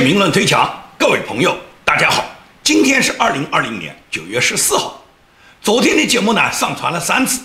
剑评论推墙，各位朋友，大家好，今天是二零二零年九月十四号。昨天的节目呢上传了三次，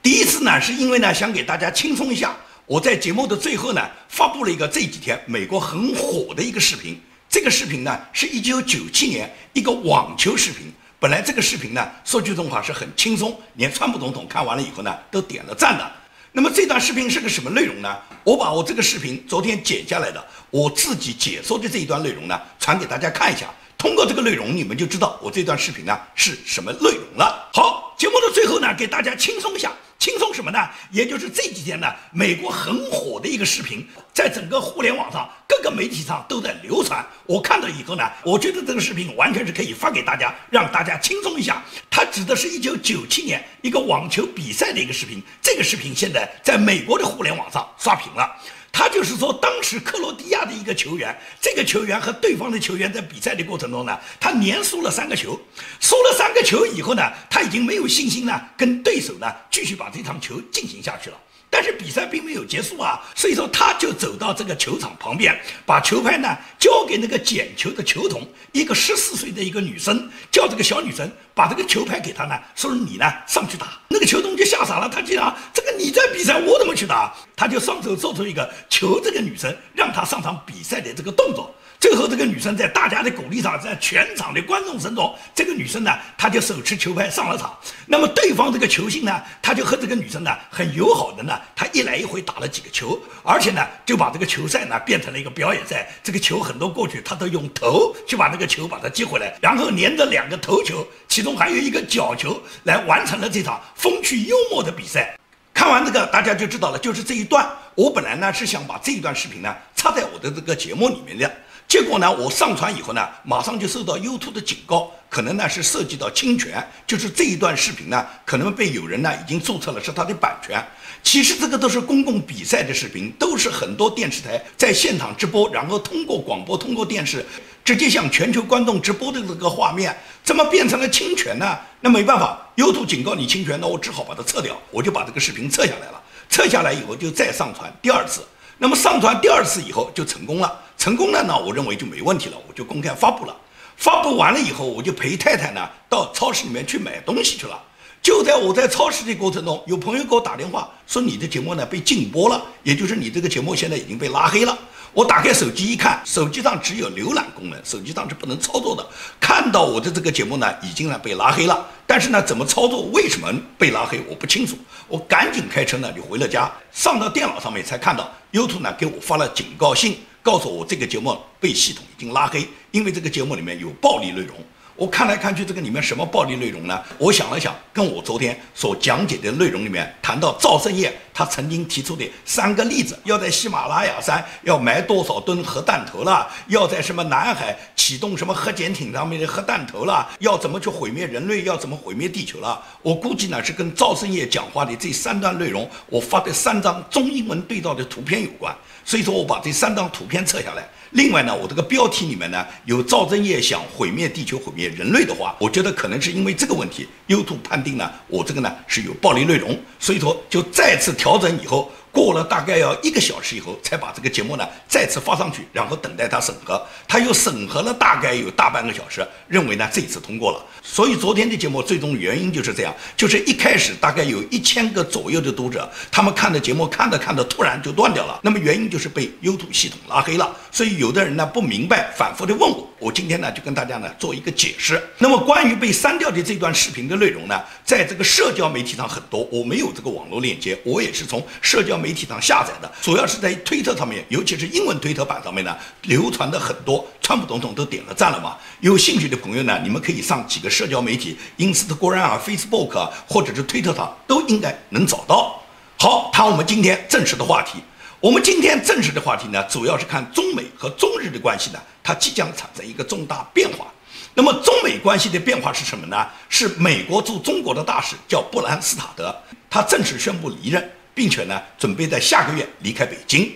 第一次呢是因为呢想给大家轻松一下，我在节目的最后呢发布了一个这几天美国很火的一个视频。这个视频呢是一九九七年一个网球视频。本来这个视频呢说句真话是很轻松，连川普总统看完了以后呢都点了赞的。那么这段视频是个什么内容呢？我把我这个视频昨天剪下来的，我自己解说的这一段内容呢，传给大家看一下。通过这个内容，你们就知道我这段视频呢是什么内容了。好，节目的最后呢，给大家轻松一下，轻松什么呢？也就是这几天呢，美国很火的一个视频，在整个互联网上各个媒体上都在流传。我看到以后呢，我觉得这个视频完全是可以发给大家，让大家轻松一下。它指的是一九九七年一个网球比赛的一个视频。这个视频现在在美国的互联网上刷屏了。他就是说，当时克罗地亚的一个球员，这个球员和对方的球员在比赛的过程中呢，他连输了三个球，输了三个球以后呢，他已经没有信心呢，跟对手呢继续把这场球进行下去了。但是比赛并没有结束啊，所以说他就走到这个球场旁边，把球拍呢交给那个捡球的球童，一个十四岁的一个女生，叫这个小女生把这个球拍给他呢，说你呢上去打。那个球童就吓傻了，他竟然这个你在比赛，我怎么去打？他就双手做出一个求这个女生让他上场比赛的这个动作。最后，这个女生在大家的鼓励上，在全场的观众声中，这个女生呢，她就手持球拍上了场。那么，对方这个球星呢，他就和这个女生呢很友好的呢，他一来一回打了几个球，而且呢，就把这个球赛呢变成了一个表演赛。这个球很多过去，他都用头去把这个球把它接回来，然后连着两个头球，其中还有一个角球，来完成了这场风趣幽默的比赛。看完这个，大家就知道了，就是这一段。我本来呢是想把这一段视频呢插在我的这个节目里面的。结果呢，我上传以后呢，马上就受到 YouTube 的警告，可能呢是涉及到侵权，就是这一段视频呢，可能被有人呢已经注册了是他的版权。其实这个都是公共比赛的视频，都是很多电视台在现场直播，然后通过广播、通过电视直接向全球观众直播的这个画面，怎么变成了侵权呢？那没办法，YouTube 警告你侵权，那我只好把它撤掉，我就把这个视频撤下来了。撤下来以后就再上传第二次。那么上传第二次以后就成功了，成功了呢，我认为就没问题了，我就公开发布了。发布完了以后，我就陪太太呢到超市里面去买东西去了。就在我在超市的过程中，有朋友给我打电话说你的节目呢被禁播了，也就是你这个节目现在已经被拉黑了。我打开手机一看，手机上只有浏览功能，手机上是不能操作的。看到我的这个节目呢已经呢被拉黑了，但是呢怎么操作，为什么被拉黑，我不清楚。我赶紧开车呢就回了家，上到电脑上面才看到 YouTube 呢给我发了警告信，告诉我这个节目被系统已经拉黑，因为这个节目里面有暴力内容。我看来看去，这个里面什么暴力内容呢？我想了想，跟我昨天所讲解的内容里面谈到赵胜业他曾经提出的三个例子：要在喜马拉雅山要埋多少吨核弹头了，要在什么南海启动什么核潜艇上面的核弹头了，要怎么去毁灭人类，要怎么毁灭地球了？我估计呢是跟赵胜业讲话的这三段内容，我发的三张中英文对照的图片有关。所以说我把这三张图片撤下来。另外呢，我这个标题里面呢有赵正业想毁灭地球、毁灭人类的话，我觉得可能是因为这个问题，YouTube 判定呢我这个呢是有暴力内容，所以说就再次调调整以后。过了大概要一个小时以后，才把这个节目呢再次发上去，然后等待他审核。他又审核了大概有大半个小时，认为呢这次通过了。所以昨天的节目最终原因就是这样，就是一开始大概有一千个左右的读者，他们看的节目看着看着突然就断掉了。那么原因就是被 YouTube 系统拉黑了。所以有的人呢不明白，反复的问我，我今天呢就跟大家呢做一个解释。那么关于被删掉的这段视频的内容呢，在这个社交媒体上很多，我没有这个网络链接，我也是从社交媒媒体上下载的，主要是在推特上面，尤其是英文推特版上面呢，流传的很多。川普总统都点了赞了嘛？有兴趣的朋友呢，你们可以上几个社交媒体，Instagram 啊、Facebook 啊，或者是推特上，都应该能找到。好，谈我们今天正式的话题。我们今天正式的话题呢，主要是看中美和中日的关系呢，它即将产生一个重大变化。那么中美关系的变化是什么呢？是美国驻中国的大使叫布兰斯塔德，他正式宣布离任。并且呢，准备在下个月离开北京。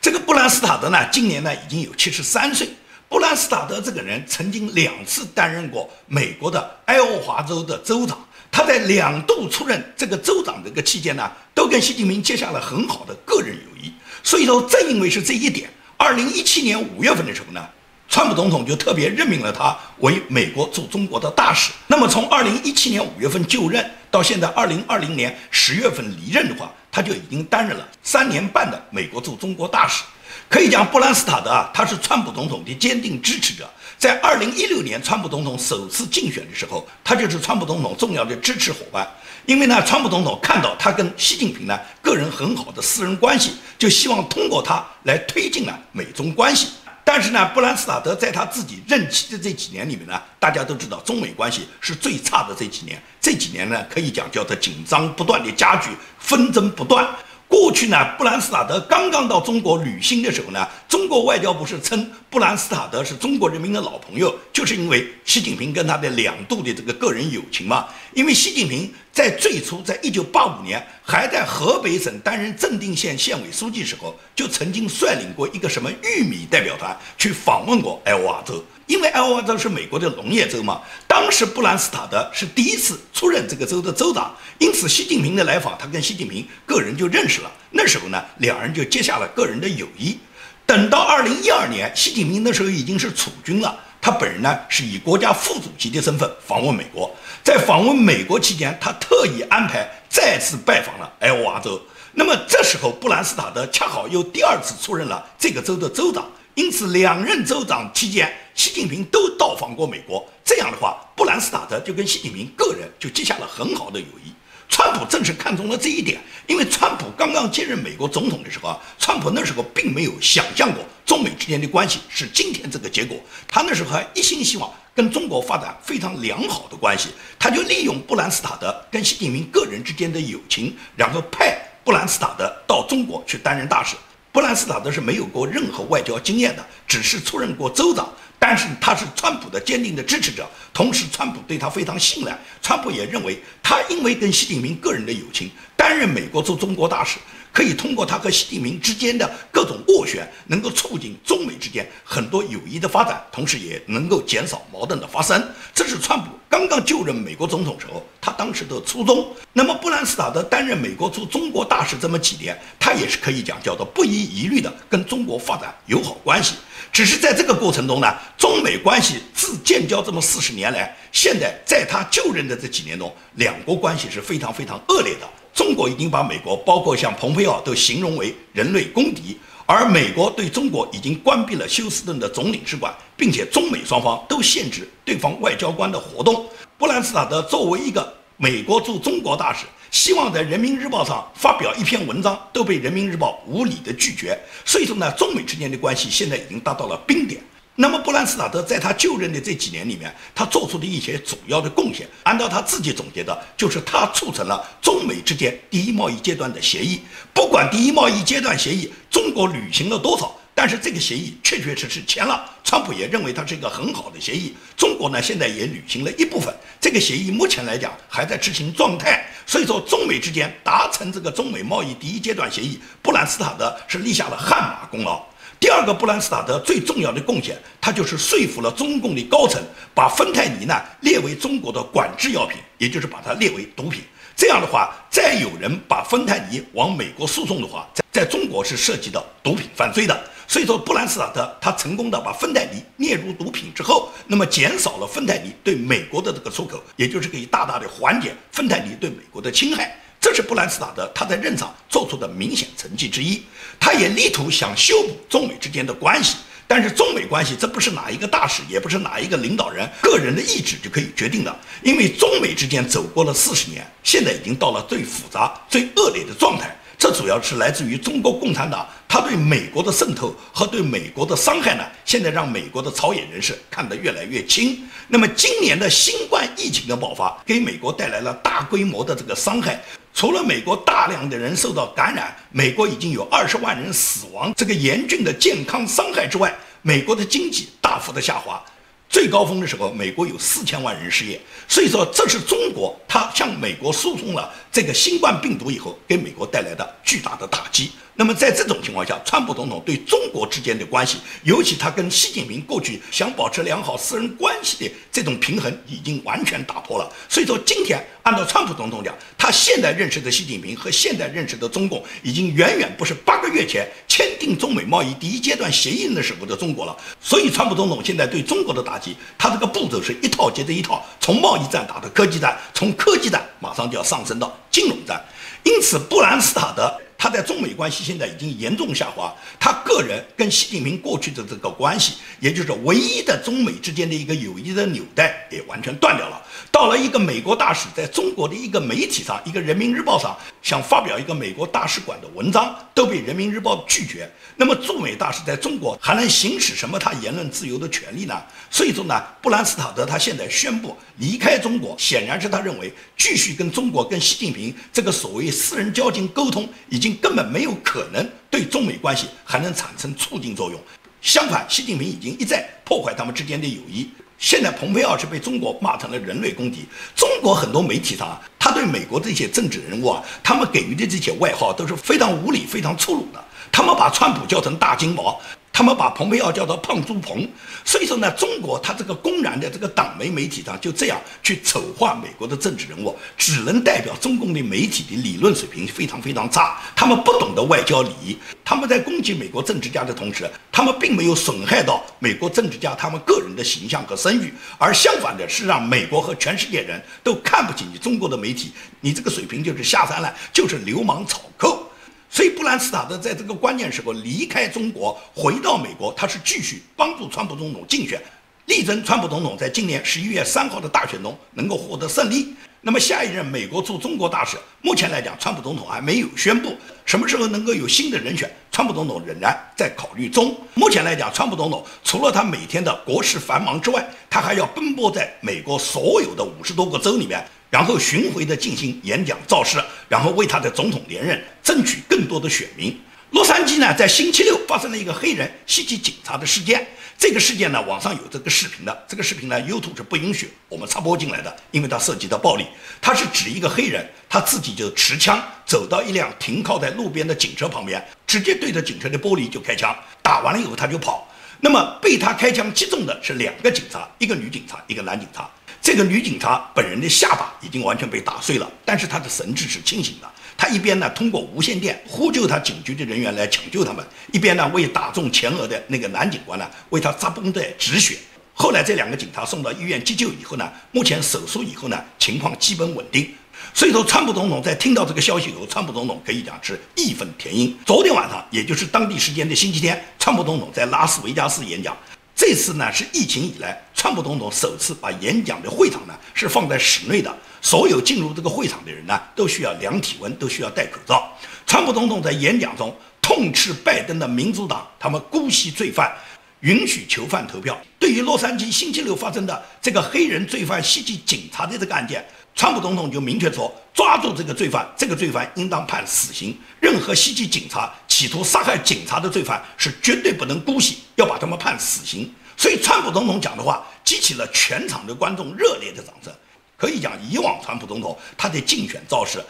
这个布兰斯塔德呢，今年呢已经有七十三岁。布兰斯塔德这个人曾经两次担任过美国的爱荷华州的州长，他在两度出任这个州长这个期间呢，都跟习近平结下了很好的个人友谊。所以说，正因为是这一点，二零一七年五月份的时候呢，川普总统就特别任命了他为美国驻中国的大使。那么从二零一七年五月份就任到现在二零二零年十月份离任的话，他就已经担任了三年半的美国驻中国大使。可以讲，布兰斯塔德啊，他是川普总统的坚定支持者。在二零一六年川普总统首次竞选的时候，他就是川普总统重要的支持伙伴。因为呢，川普总统看到他跟习近平呢个人很好的私人关系，就希望通过他来推进了美中关系。但是呢，布兰斯塔德在他自己任期的这几年里面呢，大家都知道中美关系是最差的这几年。这几年呢，可以讲叫做紧张不断的加剧，纷争不断。过去呢，布兰斯塔德刚刚到中国旅行的时候呢，中国外交部是称布兰斯塔德是中国人民的老朋友，就是因为习近平跟他的两度的这个个人友情嘛。因为习近平在最初，在一九八五年还在河北省担任正定县县委书记时候，就曾经率领过一个什么玉米代表团去访问过艾奥瓦州。因为艾奥瓦州是美国的农业州嘛，当时布兰斯塔德是第一次出任这个州的州长，因此习近平的来访，他跟习近平个人就认识了。那时候呢，两人就结下了个人的友谊。等到二零一二年，习近平那时候已经是储君了，他本人呢是以国家副主席的身份访问美国。在访问美国期间，他特意安排再次拜访了艾奥瓦州。那么这时候，布兰斯塔德恰好又第二次出任了这个州的州长。因此，两任州长期间，习近平都到访过美国。这样的话，布兰斯塔德就跟习近平个人就结下了很好的友谊。川普正是看中了这一点，因为川普刚刚接任美国总统的时候啊，川普那时候并没有想象过中美之间的关系是今天这个结果。他那时候还一心希望跟中国发展非常良好的关系，他就利用布兰斯塔德跟习近平个人之间的友情，然后派布兰斯塔德到中国去担任大使。布兰斯塔德是没有过任何外交经验的，只是出任过州长。但是他是川普的坚定的支持者，同时川普对他非常信赖。川普也认为他因为跟习近平个人的友情，担任美国驻中国大使。可以通过他和习近平之间的各种斡旋，能够促进中美之间很多友谊的发展，同时也能够减少矛盾的发生。这是川普刚刚就任美国总统时候，他当时的初衷。那么布兰斯塔德担任美国驻中国大使这么几年，他也是可以讲叫做不遗余力的跟中国发展友好关系。只是在这个过程中呢，中美关系自建交这么四十年来，现在在他就任的这几年中，两国关系是非常非常恶劣的。中国已经把美国，包括像蓬佩奥，都形容为人类公敌，而美国对中国已经关闭了休斯顿的总领事馆，并且中美双方都限制对方外交官的活动。布兰斯塔德作为一个美国驻中国大使，希望在《人民日报》上发表一篇文章，都被《人民日报》无理的拒绝。所以说呢，中美之间的关系现在已经达到了冰点。那么布兰斯塔德在他就任的这几年里面，他做出的一些主要的贡献，按照他自己总结的，就是他促成了中美之间第一贸易阶段的协议。不管第一贸易阶段协议中国履行了多少，但是这个协议确确实实签了。川普也认为它是一个很好的协议。中国呢现在也履行了一部分。这个协议目前来讲还在执行状态。所以说中美之间达成这个中美贸易第一阶段协议，布兰斯塔德是立下了汗马功劳。第二个布兰斯塔德最重要的贡献，他就是说服了中共的高层，把芬太尼呢列为中国的管制药品，也就是把它列为毒品。这样的话，再有人把芬太尼往美国输送的话，在在中国是涉及到毒品犯罪的。所以说，布兰斯塔德他成功的把芬太尼列入毒品之后，那么减少了芬太尼对美国的这个出口，也就是可以大大的缓解芬太尼对美国的侵害。是布兰斯塔德他在任上做出的明显成绩之一，他也力图想修补中美之间的关系，但是中美关系这不是哪一个大使，也不是哪一个领导人个人的意志就可以决定的，因为中美之间走过了四十年，现在已经到了最复杂、最恶劣的状态。这主要是来自于中国共产党，他对美国的渗透和对美国的伤害呢，现在让美国的朝野人士看得越来越清。那么今年的新冠疫情的爆发，给美国带来了大规模的这个伤害。除了美国大量的人受到感染，美国已经有二十万人死亡，这个严峻的健康伤害之外，美国的经济大幅的下滑，最高峰的时候，美国有四千万人失业。所以说，这是中国它向美国输送了这个新冠病毒以后，给美国带来的巨大的打击。那么在这种情况下，川普总统对中国之间的关系，尤其他跟习近平过去想保持良好私人关系的这种平衡，已经完全打破了。所以说，今天按照川普总统讲，他现在认识的习近平和现在认识的中共，已经远远不是八个月前签订中美贸易第一阶段协议的时候的中国了。所以，川普总统现在对中国的打击，他这个步骤是一套接着一套，从贸易战打到科技战，从科技战马上就要上升到金融战。因此，布兰斯塔德。他在中美关系现在已经严重下滑，他个人跟习近平过去的这个关系，也就是唯一的中美之间的一个友谊的纽带，也完全断掉了。到了一个美国大使在中国的一个媒体上，一个人民日报上想发表一个美国大使馆的文章，都被人民日报拒绝。那么驻美大使在中国还能行使什么他言论自由的权利呢？所以说呢，布兰斯塔德他现在宣布离开中国，显然是他认为继续跟中国跟习近平这个所谓私人交情沟通已经。根本没有可能对中美关系还能产生促进作用。相反，习近平已经一再破坏他们之间的友谊。现在，蓬佩奥是被中国骂成了人类公敌。中国很多媒体上啊，他对美国这些政治人物啊，他们给予的这些外号都是非常无理、非常粗鲁的。他们把川普叫成大金毛。他们把蓬佩奥叫做胖猪鹏，所以说呢，中国他这个公然的这个党媒媒体上就这样去丑化美国的政治人物，只能代表中共的媒体的理论水平非常非常差，他们不懂得外交礼仪，他们在攻击美国政治家的同时，他们并没有损害到美国政治家他们个人的形象和声誉，而相反的是让美国和全世界人都看不起你中国的媒体，你这个水平就是下三滥，就是流氓草寇。所以，布兰斯塔德在这个关键时候离开中国，回到美国，他是继续帮助川普总统竞选，力争川普总统在今年十一月三号的大选中能够获得胜利。那么，下一任美国驻中国大使，目前来讲，川普总统还没有宣布什么时候能够有新的人选，川普总统仍然在考虑中。目前来讲，川普总统除了他每天的国事繁忙之外，他还要奔波在美国所有的五十多个州里面。然后巡回的进行演讲造势，然后为他的总统连任争取更多的选民。洛杉矶呢，在星期六发生了一个黑人袭击警察的事件。这个事件呢，网上有这个视频的。这个视频呢，YouTube 是不允许我们插播进来的，因为它涉及到暴力。他是指一个黑人，他自己就持枪走到一辆停靠在路边的警车旁边，直接对着警车的玻璃就开枪，打完了以后他就跑。那么被他开枪击中的是两个警察，一个女警察，一个男警察。这个女警察本人的下巴已经完全被打碎了，但是她的神志是清醒的。她一边呢通过无线电呼救她警局的人员来抢救他们，一边呢为打中前额的那个男警官呢为他扎绷带止血。后来这两个警察送到医院急救以后呢，目前手术以后呢情况基本稳定。所以说，川普总统在听到这个消息以后，川普总统可以讲是义愤填膺。昨天晚上，也就是当地时间的星期天，川普总统在拉斯维加斯演讲。这次呢是疫情以来，川普总统首次把演讲的会场呢是放在室内的，所有进入这个会场的人呢都需要量体温，都需要戴口罩。川普总统在演讲中痛斥拜登的民主党，他们姑息罪犯，允许囚犯投票。对于洛杉矶星期六发生的这个黑人罪犯袭击警察的这个案件。川普总统就明确说，抓住这个罪犯，这个罪犯应当判死刑。任何袭击警察、企图杀害警察的罪犯是绝对不能姑息，要把他们判死刑。所以，川普总统讲的话激起了全场的观众热烈的掌声。可以讲，以往川普总统他的竞选造势，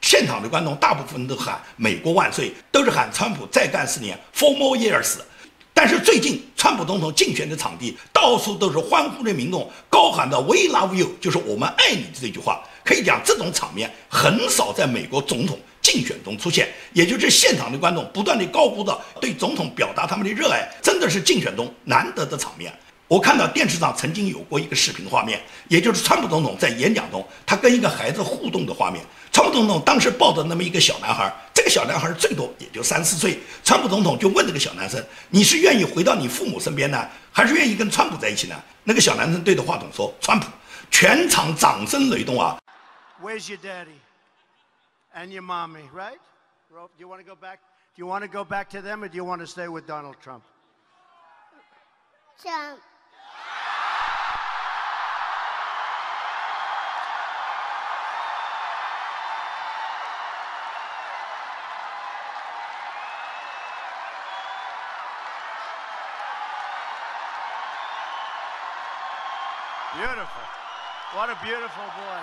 现场的观众大部分都喊“美国万岁”，都是喊川普再干四年，For more years）。但是最近，川普总统竞选的场地到处都是欢呼的民众，高喊的 “We love you”，就是我们爱你这句话。可以讲，这种场面很少在美国总统竞选中出现，也就是现场的观众不断的高呼着对总统表达他们的热爱，真的是竞选中难得的场面。我看到电视上曾经有过一个视频画面，也就是川普总统在演讲中，他跟一个孩子互动的画面。川普总统当时抱着那么一个小男孩，这个小男孩最多也就三四岁。川普总统就问这个小男生：“你是愿意回到你父母身边呢，还是愿意跟川普在一起呢？”那个小男生对着话筒说：“川普。”全场掌声雷动啊！Where's your daddy and your mommy, right? Do you want to go back? Do you want to go back to them, or do you want to stay with Donald Trump? Trump. What a beautiful boy.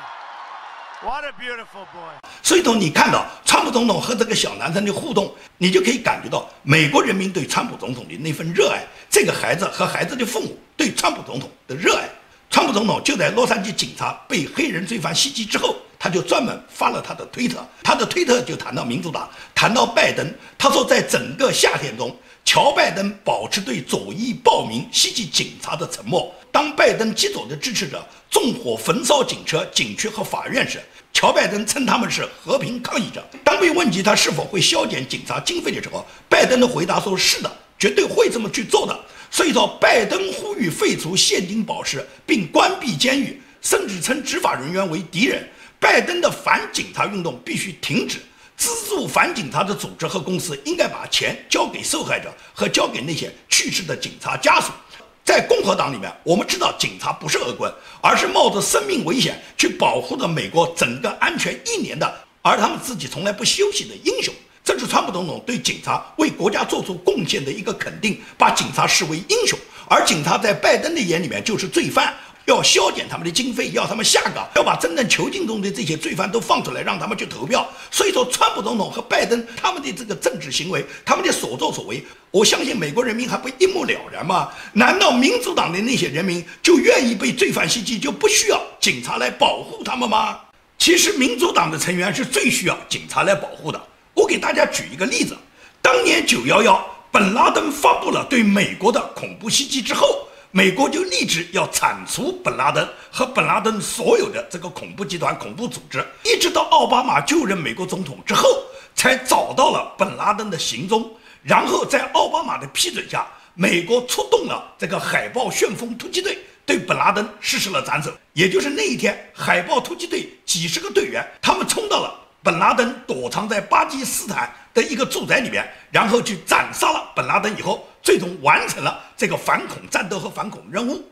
What a beautiful boy. 所以说，你看到川普总统和这个小男生的互动，你就可以感觉到美国人民对川普总统的那份热爱。这个孩子和孩子的父母对川普总统的热爱。川普总统就在洛杉矶警察被黑人罪犯袭击之后，他就专门发了他的推特，他的推特就谈到民主党，谈到拜登。他说，在整个夏天中，乔拜登保持对左翼暴民袭击警察的沉默。当拜登极左的支持者纵火焚烧警车、警区和法院时，乔拜登称他们是和平抗议者。当被问及他是否会削减警察经费的时候，拜登的回答说：“是的，绝对会这么去做的。”所以说，拜登呼吁废除现金保释，并关闭监狱，甚至称执法人员为敌人。拜登的反警察运动必须停止，资助反警察的组织和公司应该把钱交给受害者和交给那些去世的警察家属。在共和党里面，我们知道警察不是恶棍，而是冒着生命危险去保护着美国整个安全一年的，而他们自己从来不休息的英雄。这是川普总统对警察为国家做出贡献的一个肯定，把警察视为英雄，而警察在拜登的眼里面就是罪犯。要削减他们的经费，要他们下岗，要把真正囚禁中的这些罪犯都放出来，让他们去投票。所以说，川普总统和拜登他们的这个政治行为，他们的所作所为，我相信美国人民还不一目了然吗？难道民主党的那些人民就愿意被罪犯袭击，就不需要警察来保护他们吗？其实，民主党的成员是最需要警察来保护的。我给大家举一个例子：当年九幺幺，本拉登发布了对美国的恐怖袭击之后。美国就立志要铲除本拉登和本拉登所有的这个恐怖集团、恐怖组织，一直到奥巴马就任美国总统之后，才找到了本拉登的行踪。然后在奥巴马的批准下，美国出动了这个海豹旋风突击队，对本拉登实施了斩首。也就是那一天，海豹突击队几十个队员，他们冲到了本拉登躲藏在巴基斯坦的一个住宅里面，然后去斩杀了本拉登以后。最终完成了这个反恐战斗和反恐任务。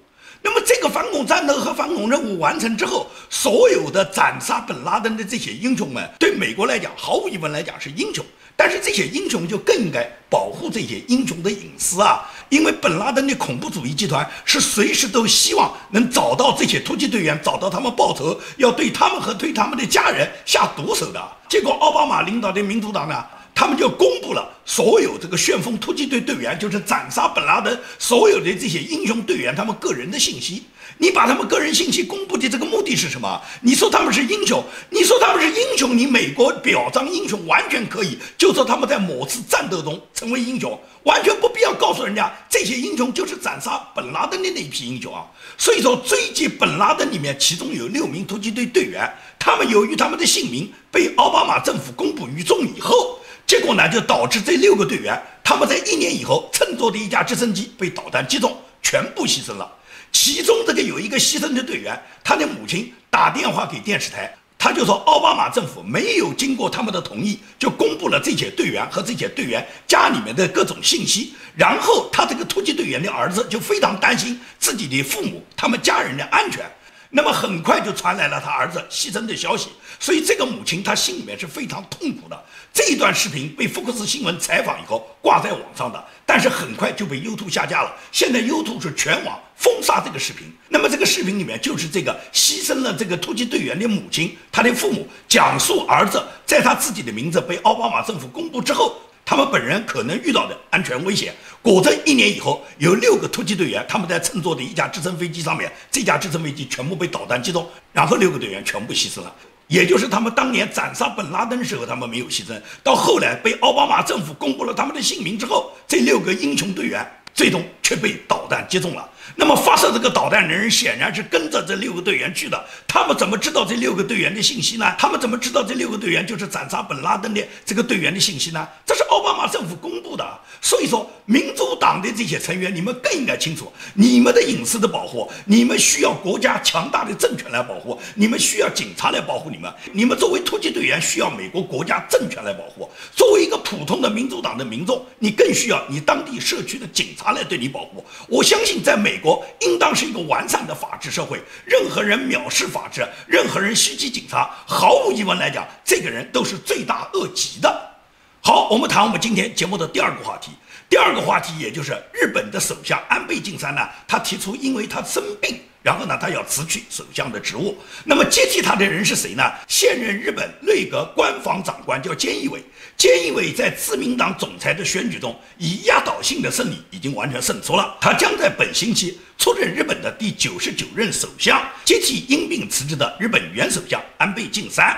那么，这个反恐战斗和反恐任务完成之后，所有的斩杀本拉登的这些英雄们，对美国来讲，毫无疑问来讲是英雄。但是，这些英雄就更应该保护这些英雄的隐私啊！因为本拉登的恐怖主义集团是随时都希望能找到这些突击队员，找到他们报仇，要对他们和对他们的家人下毒手的。结果，奥巴马领导的民主党呢？他们就公布了所有这个旋风突击队队员，就是斩杀本拉登所有的这些英雄队员他们个人的信息。你把他们个人信息公布的这个目的是什么？你说他们是英雄，你说他们是英雄，你美国表彰英雄完全可以，就说他们在某次战斗中成为英雄，完全不必要告诉人家这些英雄就是斩杀本拉登的那一批英雄啊。所以说，追击本拉登里面，其中有六名突击队队员，他们由于他们的姓名被奥巴马政府公布于众以后。结果呢，就导致这六个队员，他们在一年以后乘坐的一架直升机被导弹击中，全部牺牲了。其中这个有一个牺牲的队员，他的母亲打电话给电视台，他就说奥巴马政府没有经过他们的同意，就公布了这些队员和这些队员家里面的各种信息。然后他这个突击队员的儿子就非常担心自己的父母、他们家人的安全。那么很快就传来了他儿子牺牲的消息，所以这个母亲她心里面是非常痛苦的。这一段视频被福克斯新闻采访以后挂在网上的，但是很快就被 YouTube 下架了。现在 YouTube 是全网封杀这个视频。那么这个视频里面就是这个牺牲了这个突击队员的母亲，他的父母讲述儿子在他自己的名字被奥巴马政府公布之后。他们本人可能遇到的安全危险，果真一年以后，有六个突击队员，他们在乘坐的一架直升飞机上面，这架直升飞机全部被导弹击中，然后六个队员全部牺牲了。也就是他们当年斩杀本拉登时候，他们没有牺牲，到后来被奥巴马政府公布了他们的姓名之后，这六个英雄队员最终却被导弹击中了。那么发射这个导弹的人显然是跟着这六个队员去的，他们怎么知道这六个队员的信息呢？他们怎么知道这六个队员就是斩杀本拉登的这个队员的信息呢？这是奥巴马政府公布的。所以说，民主党的这些成员，你们更应该清楚，你们的隐私的保护，你们需要国家强大的政权来保护，你们需要警察来保护你们。你们作为突击队员，需要美国国家政权来保护；作为一个普通的民主党的民众，你更需要你当地社区的警察来对你保护。我相信，在美美国，应当是一个完善的法治社会，任何人藐视法治，任何人袭击警察，毫无疑问来讲，这个人都是罪大恶极的。好，我们谈我们今天节目的第二个话题。第二个话题，也就是日本的首相安倍晋三呢，他提出，因为他生病，然后呢，他要辞去首相的职务。那么接替他的人是谁呢？现任日本内阁官房长官叫菅义伟。菅义伟在自民党总裁的选举中以压倒性的胜利已经完全胜出了，他将在本星期出任日本的第九十九任首相，接替因病辞职的日本原首相安倍晋三。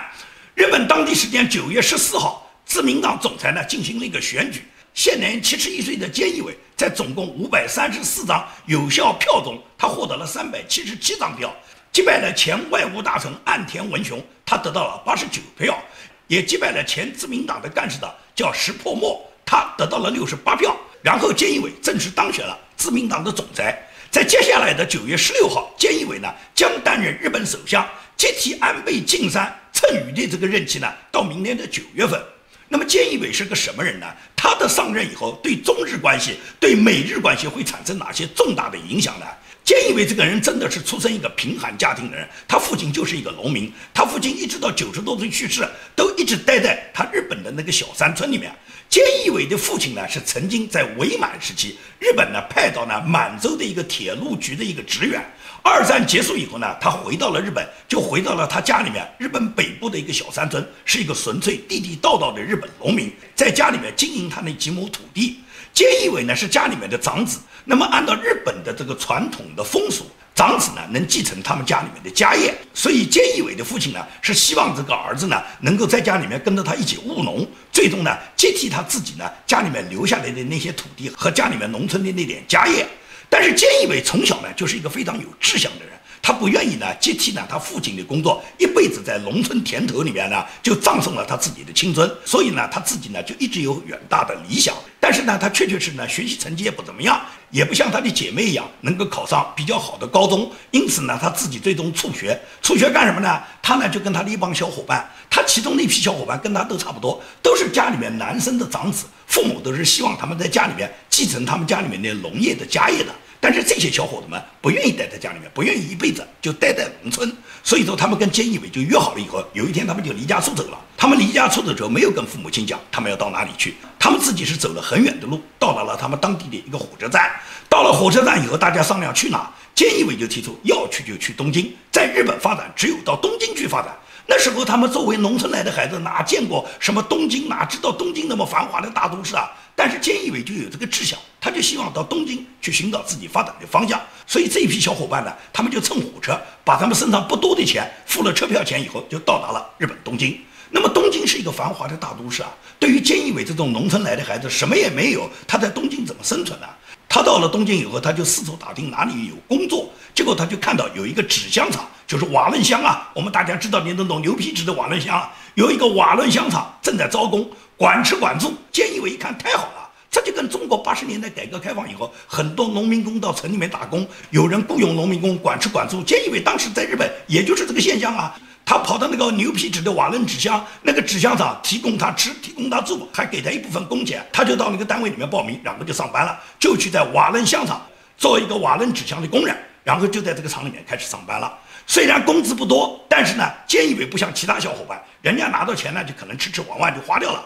日本当地时间九月十四号，自民党总裁呢进行了一个选举。现年七十一岁的菅义伟，在总共五百三十四张有效票中，他获得了三百七十七张票，击败了前外务大臣岸田文雄，他得到了八十九票，也击败了前自民党的干事的叫石破茂，他得到了六十八票。然后菅义伟正式当选了自民党的总裁。在接下来的九月十六号，菅义伟呢将担任日本首相，接替安倍晋三剩余的这个任期呢，到明年的九月份。那么菅义伟是个什么人呢？他的上任以后，对中日关系、对美日关系会产生哪些重大的影响呢？菅义伟这个人真的是出身一个贫寒家庭的人，他父亲就是一个农民，他父亲一直到九十多岁去世，都一直待在他日本的那个小山村里面。菅义伟的父亲呢，是曾经在伪满时期，日本呢派到呢满洲的一个铁路局的一个职员。二战结束以后呢，他回到了日本，就回到了他家里面日本北部的一个小山村，是一个纯粹地地道道的日本农民，在家里面经营他那几亩土地。菅义伟呢是家里面的长子，那么按照日本的这个传统的风俗，长子呢能继承他们家里面的家业，所以菅义伟的父亲呢是希望这个儿子呢能够在家里面跟着他一起务农，最终呢接替他自己呢家里面留下来的那些土地和家里面农村的那点家业。但是菅义伟从小呢就是一个非常有志向的人，他不愿意呢接替呢他父亲的工作，一辈子在农村田头里面呢就葬送了他自己的青春，所以呢他自己呢就一直有远大的理想。但是呢他确确实呢学习成绩也不怎么样，也不像他的姐妹一样能够考上比较好的高中，因此呢他自己最终辍学。辍学干什么呢？他呢就跟他的一帮小伙伴，他其中那批小伙伴跟他都差不多，都是家里面男生的长子。父母都是希望他们在家里面继承他们家里面的农业的家业的，但是这些小伙子们不愿意待在家里面，不愿意一辈子就待在农村，所以说他们跟菅义伟就约好了以后，有一天他们就离家出走了。他们离家出走之后，没有跟父母亲讲他们要到哪里去，他们自己是走了很远的路，到达了他们当地的一个火车站。到了火车站以后，大家商量去哪，菅义伟就提出要去就去东京，在日本发展只有到东京去发展。那时候他们作为农村来的孩子，哪见过什么东京？哪知道东京那么繁华的大都市啊？但是菅义伟就有这个志向，他就希望到东京去寻找自己发展的方向。所以这一批小伙伴呢，他们就乘火车，把他们身上不多的钱付了车票钱以后，就到达了日本东京。那么东京是一个繁华的大都市啊，对于菅义伟这种农村来的孩子，什么也没有，他在东京怎么生存呢？他到了东京以后，他就四处打听哪里有工作，结果他就看到有一个纸箱厂。就是瓦楞乡啊，我们大家知道的那种牛皮纸的瓦楞乡，有一个瓦楞乡厂正在招工，管吃管住。菅义伟一看太好了，这就跟中国八十年代改革开放以后，很多农民工到城里面打工，有人雇佣农民工管吃管住。菅义伟当时在日本，也就是这个现象啊。他跑到那个牛皮纸的瓦楞纸箱，那个纸箱厂提供他吃，提供他住，还给他一部分工钱，他就到那个单位里面报名，然后就上班了，就去在瓦楞箱厂做一个瓦楞纸箱的工人，然后就在这个厂里面开始上班了。虽然工资不多，但是呢，菅义伟不像其他小伙伴，人家拿到钱呢就可能吃吃玩玩就花掉了。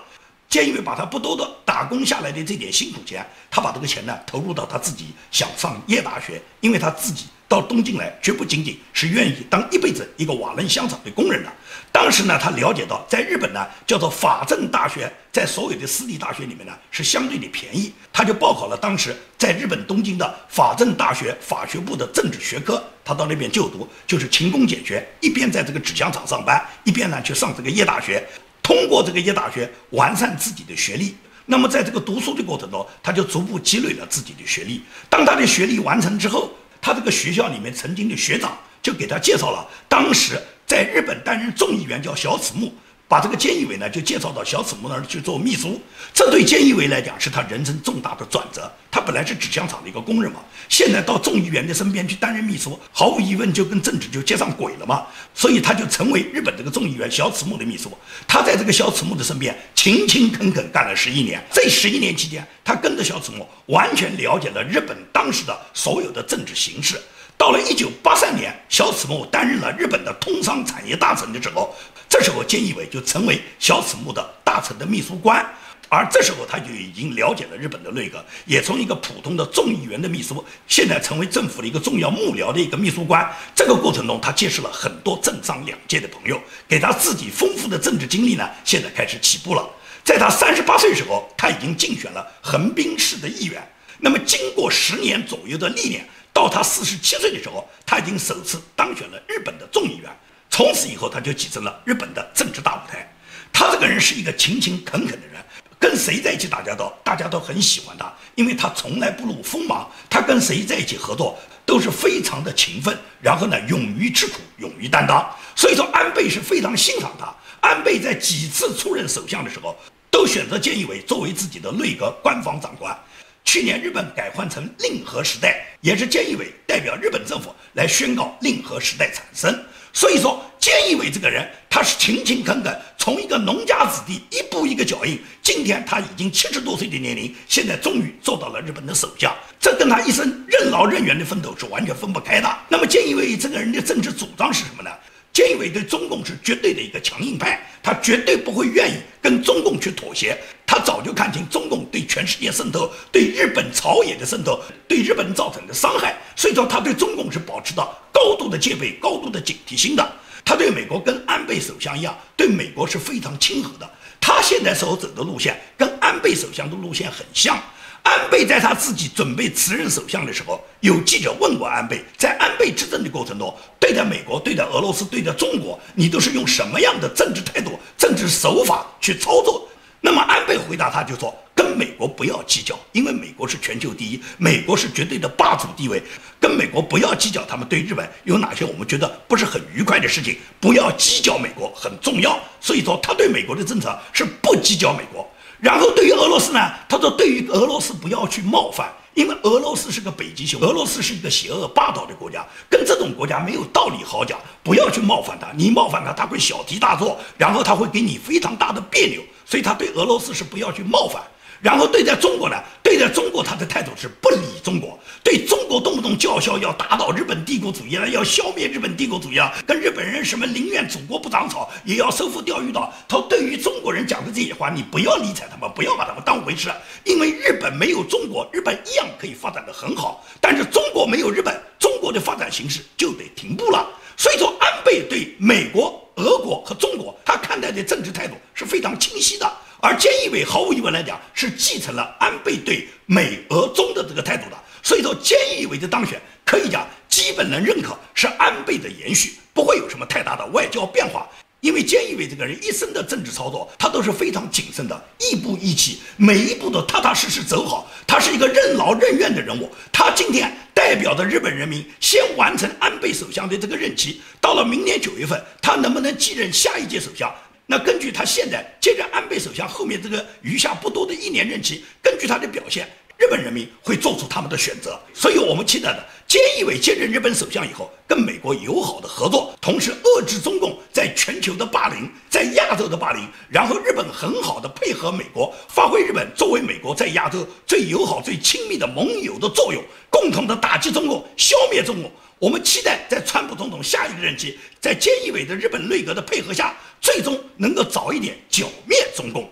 菅义伟把他不多的打工下来的这点辛苦钱，他把这个钱呢投入到他自己想上夜大学，因为他自己。到东京来，绝不仅仅是愿意当一辈子一个瓦楞香厂的工人的。当时呢，他了解到，在日本呢，叫做法政大学，在所有的私立大学里面呢，是相对的便宜。他就报考了当时在日本东京的法政大学法学部的政治学科。他到那边就读，就是勤工俭学，一边在这个纸箱厂上班，一边呢去上这个夜大学，通过这个夜大学完善自己的学历。那么在这个读书的过程中，他就逐步积累了自己的学历。当他的学历完成之后，他这个学校里面曾经的学长就给他介绍了，当时在日本担任众议员叫小此木，把这个菅义伟呢就介绍到小此木那儿去做秘书。这对菅义伟来讲是他人生重大的转折。他本来是纸箱厂的一个工人嘛，现在到众议员的身边去担任秘书，毫无疑问就跟政治就接上轨了嘛。所以他就成为日本这个众议员小此木的秘书。他在这个小此木的身边勤勤恳恳干了十一年。这十一年期间，他跟着小此木完全了解了日本当时的所有的政治形势。到了一九八三年，小此木担任了日本的通商产业大臣的时候，这时候菅义伟就成为小此木的大臣的秘书官。而这时候他就已经了解了日本的内阁，也从一个普通的众议员的秘书，现在成为政府的一个重要幕僚的一个秘书官。这个过程中，他结识了很多政商两界的朋友，给他自己丰富的政治经历呢，现在开始起步了。在他三十八岁时候，他已经竞选了横滨市的议员。那么，经过十年左右的历练，到他四十七岁的时候，他已经首次当选了日本的众议员。从此以后，他就跻身了日本的政治大舞台。他这个人是一个勤勤恳恳的人。跟谁在一起打交道，大家都很喜欢他，因为他从来不露锋芒。他跟谁在一起合作，都是非常的勤奋，然后呢，勇于吃苦，勇于担当。所以说，安倍是非常欣赏他。安倍在几次出任首相的时候，都选择菅义伟作为自己的内阁官房长官。去年日本改换成令和时代，也是菅义伟代表日本政府来宣告令和时代产生。所以说，菅义伟这个人，他是勤勤恳恳，从一个农家子弟一步一个脚印，今天他已经七十多岁的年龄，现在终于做到了日本的首相，这跟他一生任劳任怨的奋斗是完全分不开的。那么，菅义伟这个人的政治主张是什么呢？菅义伟对中共是绝对的一个强硬派，他绝对不会愿意跟中共去妥协。他早就看清中共对全世界渗透、对日本朝野的渗透、对日本造成的伤害，所以说他对中共是保持着高度的戒备、高度的警惕心的。他对美国跟安倍首相一样，对美国是非常亲和的。他现在所走的路线跟安倍首相的路线很像。安倍在他自己准备辞任首相的时候，有记者问过安倍，在安倍执政的过程中，对待美国、对待俄罗斯、对待中国，你都是用什么样的政治态度、政治手法去操作？那么安倍回答他就说，跟美国不要计较，因为美国是全球第一，美国是绝对的霸主地位，跟美国不要计较，他们对日本有哪些我们觉得不是很愉快的事情，不要计较美国很重要。所以说，他对美国的政策是不计较美国。然后对于俄罗斯呢，他说对于俄罗斯不要去冒犯，因为俄罗斯是个北极熊，俄罗斯是一个邪恶霸道的国家，跟这种国家没有道理好讲，不要去冒犯他，你冒犯他，他会小题大做，然后他会给你非常大的别扭，所以他对俄罗斯是不要去冒犯。然后对待中国呢？对待中国，他的态度是不理中国，对中国动不动叫嚣要打倒日本帝国主义了，要消灭日本帝国主义了，跟日本人什么宁愿祖国不长草，也要收复钓鱼岛。他对于中国人讲的这些话，你不要理睬他们，不要把他们当回事，因为日本没有中国，日本一样可以发展的很好。但是中国没有日本，中国的发展形势就得停步了。所以说，安倍对美国、俄国和中国，他看待的政治态度是非常清晰的。而菅义伟毫无疑问来讲是继承了安倍对美俄中的这个态度的，所以说菅义伟的当选可以讲基本能认可是安倍的延续，不会有什么太大的外交变化。因为菅义伟这个人一生的政治操作，他都是非常谨慎的，亦步亦趋，每一步都踏踏实实走好。他是一个任劳任怨的人物。他今天代表着日本人民，先完成安倍首相的这个任期，到了明年九月份，他能不能继任下一届首相？那根据他现在接任安倍首相后面这个余下不多的一年任期，根据他的表现，日本人民会做出他们的选择。所以我们期待的，菅义伟接任日本首相以后，跟美国友好的合作，同时遏制中共在全球的霸凌，在亚洲的霸凌，然后日本很好的配合美国，发挥日本作为美国在亚洲最友好、最亲密的盟友的作用，共同的打击中共，消灭中共。我们期待在川普总统下一个任期，在菅义伟的日本内阁的配合下，最终能够早一点剿灭中共。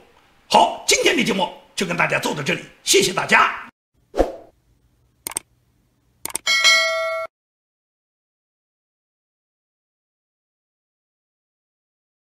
好，今天的节目就跟大家做到这里，谢谢大家。